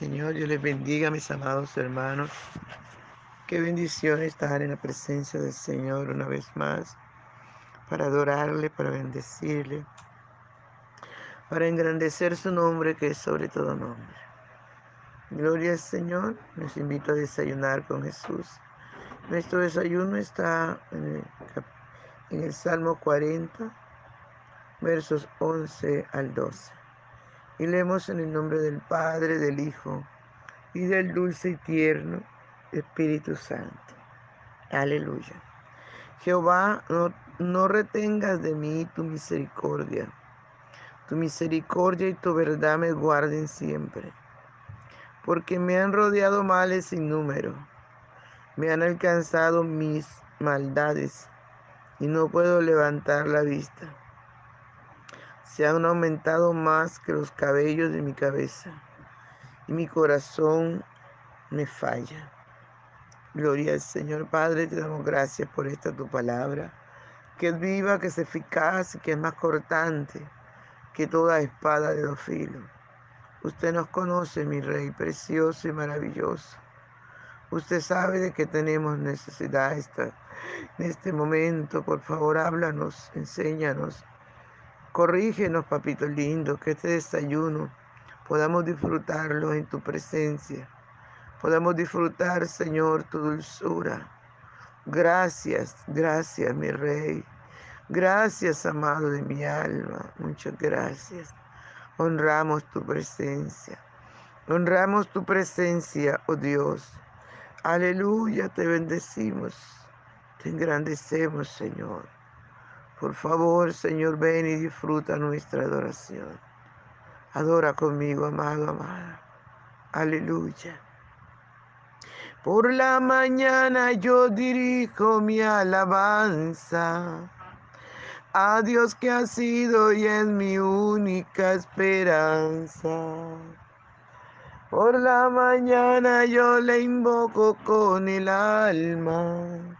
Señor, Dios les bendiga, mis amados hermanos. Qué bendición estar en la presencia del Señor una vez más, para adorarle, para bendecirle, para engrandecer su nombre que es sobre todo nombre. Gloria al Señor, les invito a desayunar con Jesús. Nuestro desayuno está en el, en el Salmo 40, versos 11 al 12. Y leemos en el nombre del Padre, del Hijo y del dulce y tierno Espíritu Santo. Aleluya. Jehová, no, retengas de mí tu misericordia. Tu misericordia y tu verdad me guarden siempre. Porque me han rodeado males sin número. Me han alcanzado mis maldades y no puedo levantar la vista se han aumentado más que los cabellos de mi cabeza y mi corazón me falla. Gloria al Señor Padre, te damos gracias por esta tu palabra, que es viva, que es eficaz y que es más cortante que toda espada de dos filos. Usted nos conoce, mi Rey, precioso y maravilloso. Usted sabe de que tenemos necesidad esta, en este momento. Por favor, háblanos, enséñanos Corrígenos, papito lindo, que este desayuno podamos disfrutarlo en tu presencia. Podamos disfrutar, Señor, tu dulzura. Gracias, gracias, mi Rey. Gracias, amado de mi alma. Muchas gracias. Honramos tu presencia. Honramos tu presencia, oh Dios. Aleluya, te bendecimos. Te engrandecemos, Señor. Por favor, Señor, ven y disfruta nuestra adoración. Adora conmigo, amado, amada. Aleluya. Por la mañana yo dirijo mi alabanza a Dios que ha sido y es mi única esperanza. Por la mañana yo le invoco con el alma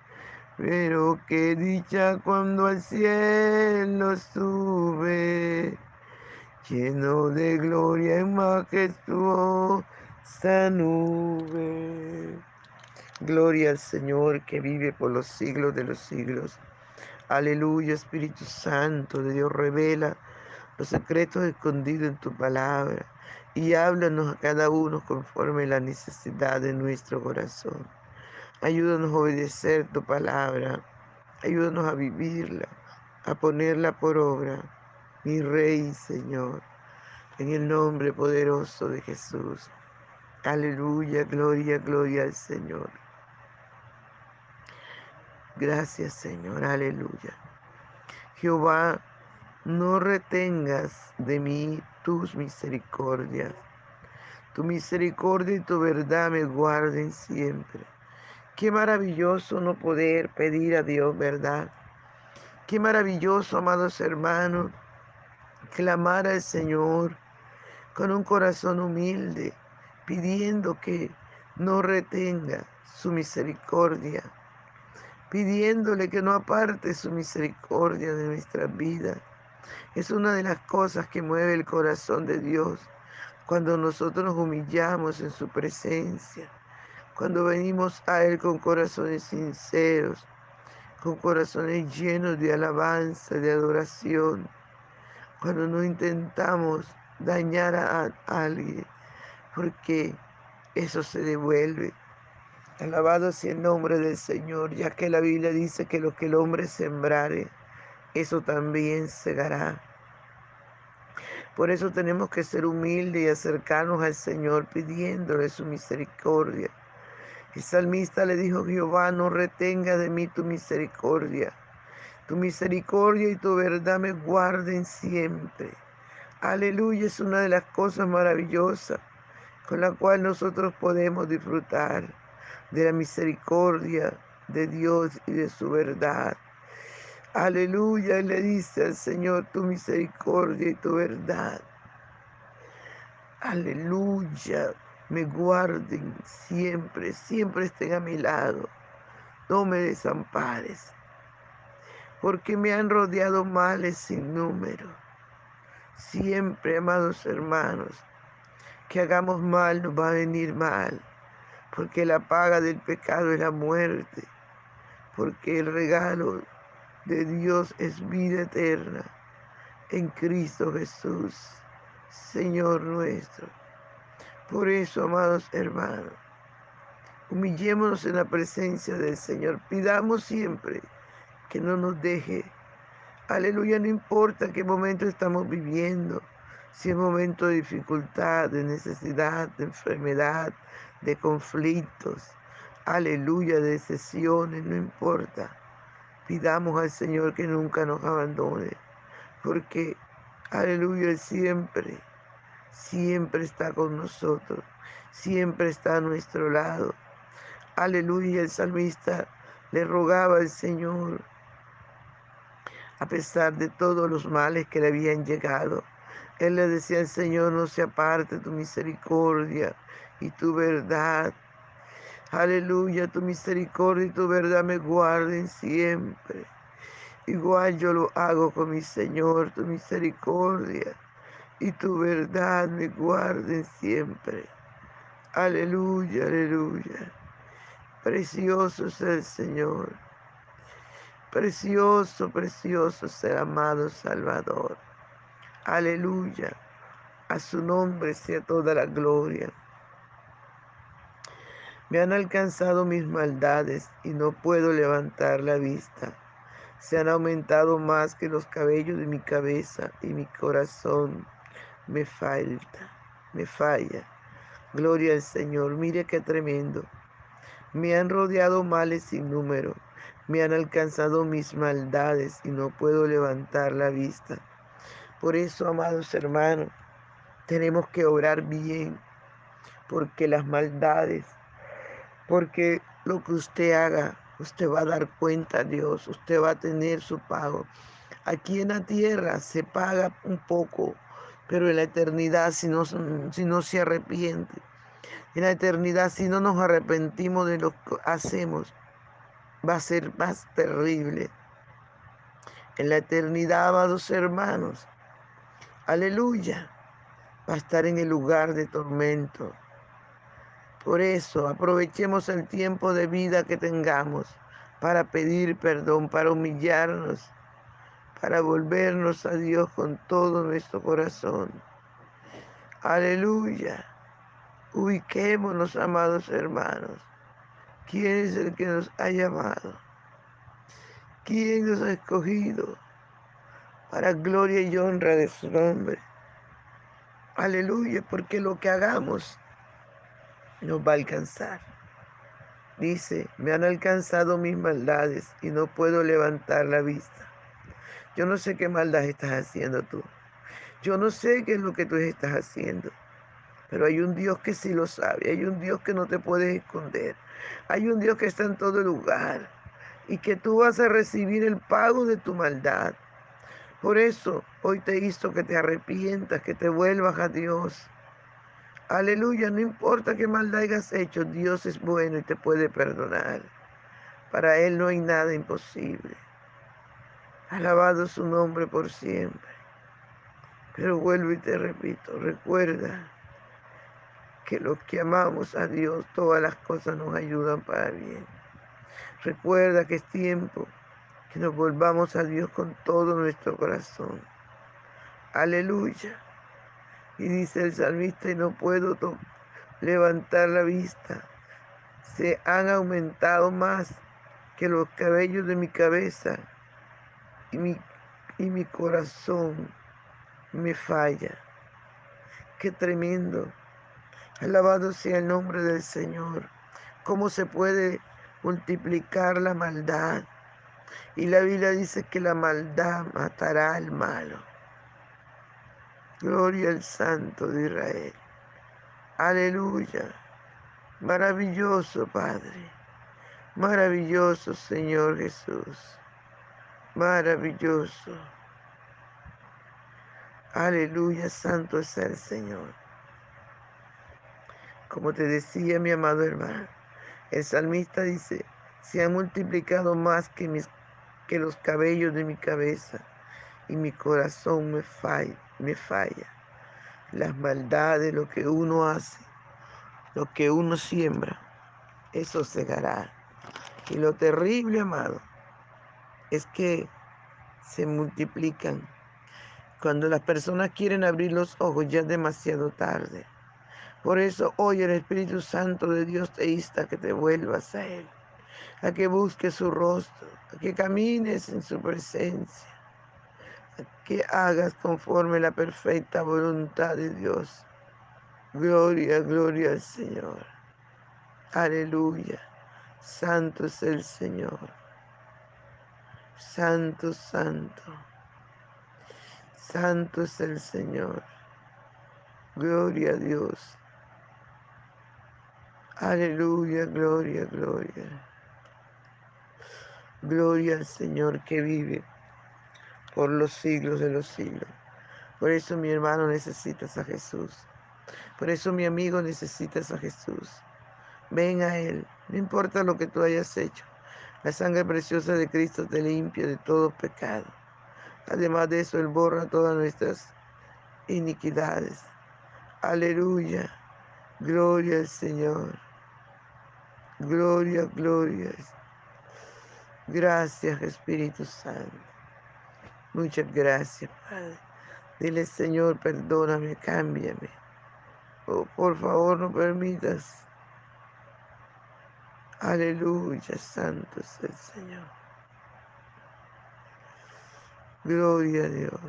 Pero qué dicha cuando al cielo sube, lleno de gloria y majestuosa nube. Gloria al Señor que vive por los siglos de los siglos. Aleluya, Espíritu Santo de Dios, revela los secretos escondidos en tu palabra y háblanos a cada uno conforme la necesidad de nuestro corazón. Ayúdanos a obedecer tu palabra. Ayúdanos a vivirla, a ponerla por obra. Mi Rey, Señor, en el nombre poderoso de Jesús. Aleluya, gloria, gloria al Señor. Gracias, Señor, aleluya. Jehová, no retengas de mí tus misericordias. Tu misericordia y tu verdad me guarden siempre. Qué maravilloso no poder pedir a Dios verdad. Qué maravilloso, amados hermanos, clamar al Señor con un corazón humilde, pidiendo que no retenga su misericordia, pidiéndole que no aparte su misericordia de nuestra vida. Es una de las cosas que mueve el corazón de Dios cuando nosotros nos humillamos en su presencia cuando venimos a Él con corazones sinceros, con corazones llenos de alabanza, de adoración, cuando no intentamos dañar a, alguien, porque eso se devuelve. Alabado sea el nombre del Señor, ya que la Biblia dice que lo que el hombre sembrare, eso también segará. Por eso tenemos que ser humildes y acercarnos al Señor pidiéndole su misericordia el salmista le dijo, Jehová, no retenga de mí tu misericordia. Tu misericordia y tu verdad me guarden siempre. Aleluya, es una de las cosas maravillosas con la cual nosotros podemos disfrutar de la misericordia de Dios y de su verdad. Aleluya, le dice al Señor tu misericordia y tu verdad. Aleluya me guarden siempre, siempre estén a mi lado. No me desampares, porque me han rodeado males sin número. Siempre, amados hermanos, que hagamos mal nos va a venir mal, porque la paga del pecado es la muerte, porque el regalo de Dios es vida eterna en Cristo Jesús, Señor nuestro. Por eso, amados hermanos, humillémonos en la presencia del Señor. Pidamos siempre que no nos deje. Aleluya, no importa qué momento estamos viviendo, si es momento de dificultad, de necesidad, de enfermedad, de conflictos. Aleluya, de sesiones, no importa. Pidamos al Señor que nunca nos abandone, porque, aleluya, siempre siempre está con nosotros, siempre está a nuestro lado. Aleluya, el salmista le rogaba al Señor, a pesar de todos los males que le habían llegado. Él le decía al Señor, no se aparte tu misericordia y tu verdad. Aleluya, tu misericordia y tu verdad me guarden siempre. Igual yo lo hago con mi Señor, tu misericordia y tu verdad me guarden siempre. Aleluya, aleluya. Precioso es el Señor. Precioso, precioso es el amado Salvador. Aleluya. A su nombre sea toda la gloria. Me han alcanzado mis maldades y no puedo levantar la vista. Se han aumentado más que los cabellos de mi cabeza y mi corazón me falta, me falla. Gloria al Señor, mire qué tremendo. Me han rodeado males sin número, Me han alcanzado mis maldades y no puedo levantar la vista. Por eso, amados hermanos, tenemos que orar bien, porque las maldades, porque lo que usted haga, usted va a dar cuenta a Dios, usted va a tener su pago. Aquí en la tierra se paga un poco, pero en la eternidad si no, si no se arrepiente, en la eternidad si no nos arrepentimos de lo que hacemos, va a ser más terrible. En la eternidad, amados hermanos, aleluya, va a estar en el lugar de tormento. Por eso aprovechemos el tiempo de vida que tengamos para pedir perdón, para humillarnos, para volvernos a Dios con todo nuestro corazón. Aleluya. Ubiquémonos, amados hermanos. ¿Quién es el que nos ha llamado? ¿Quién nos ha escogido para gloria y honra de su nombre? Aleluya, porque lo que hagamos nos va a alcanzar. Dice, me han alcanzado mis maldades y no puedo levantar la vista. Yo no sé qué maldad estás haciendo tú. Yo no sé qué es lo que tú estás haciendo. Pero hay un Dios que sí lo sabe, hay un Dios que no te puede esconder, hay un Dios que está en todo lugar y que tú vas a recibir el pago de tu maldad. Por eso hoy te hizo que te arrepientas, que te vuelvas a Dios. Aleluya, no importa qué maldad hayas hecho, Dios es bueno y te puede perdonar. Para Él no hay nada imposible. Alabado su nombre por siempre. Pero vuelvo y te repito, recuerda que los que amamos a Dios, todas las cosas nos ayudan para bien. Recuerda que es tiempo que nos volvamos a Dios con todo nuestro corazón. Aleluya. Y dice el salmista, y no puedo levantar la vista. Se han aumentado más que los cabellos de mi cabeza y mi, y mi corazón me falla. Qué tremendo Alabado sea el nombre del Señor. ¿Cómo se puede multiplicar la maldad? Y la Biblia dice que la maldad matará al malo. Gloria al Santo de Israel. Aleluya. Maravilloso Padre. Maravilloso Señor Jesús. Maravilloso. Aleluya, santo es el Señor. Como te decía mi amado hermano, el salmista dice, se han multiplicado más que, mis, que los cabellos de mi cabeza y mi corazón me falla, me falla. Las maldades, lo que uno hace, lo que uno siembra, eso segará. Y lo terrible, amado, es que se multiplican. Cuando las personas quieren abrir los ojos ya es demasiado tarde. Por eso hoy el Espíritu Santo de Dios te insta a que te vuelvas a Él, a que busques su rostro, a que camines en su presencia, a que hagas conforme la perfecta voluntad de Dios. Gloria, gloria al Señor. Aleluya. Santo es el Señor. Santo, santo. Santo es el Señor. Gloria a Dios. Aleluya, gloria, gloria. Gloria al Señor que vive por los siglos de los siglos. Por eso mi hermano necesitas a Jesús. Por eso mi amigo necesitas a Jesús. Ven a Él, no importa lo que tú hayas hecho. La sangre preciosa de Cristo te limpia de todo pecado. Además de eso, Él borra todas nuestras iniquidades. Aleluya. Gloria al Señor. Gloria, gloria. Gracias, Espíritu Santo. Muchas gracias, Padre. Dile, Señor, perdóname, cámbiame. Oh, por favor, no permitas. Aleluya, santo es el Señor. Gloria a Dios.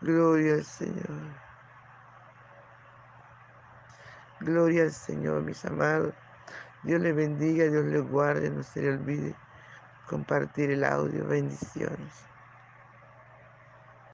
Gloria al Señor. Gloria al Señor, mis amados. Dios le bendiga, Dios le guarde, no se le olvide compartir el audio. Bendiciones.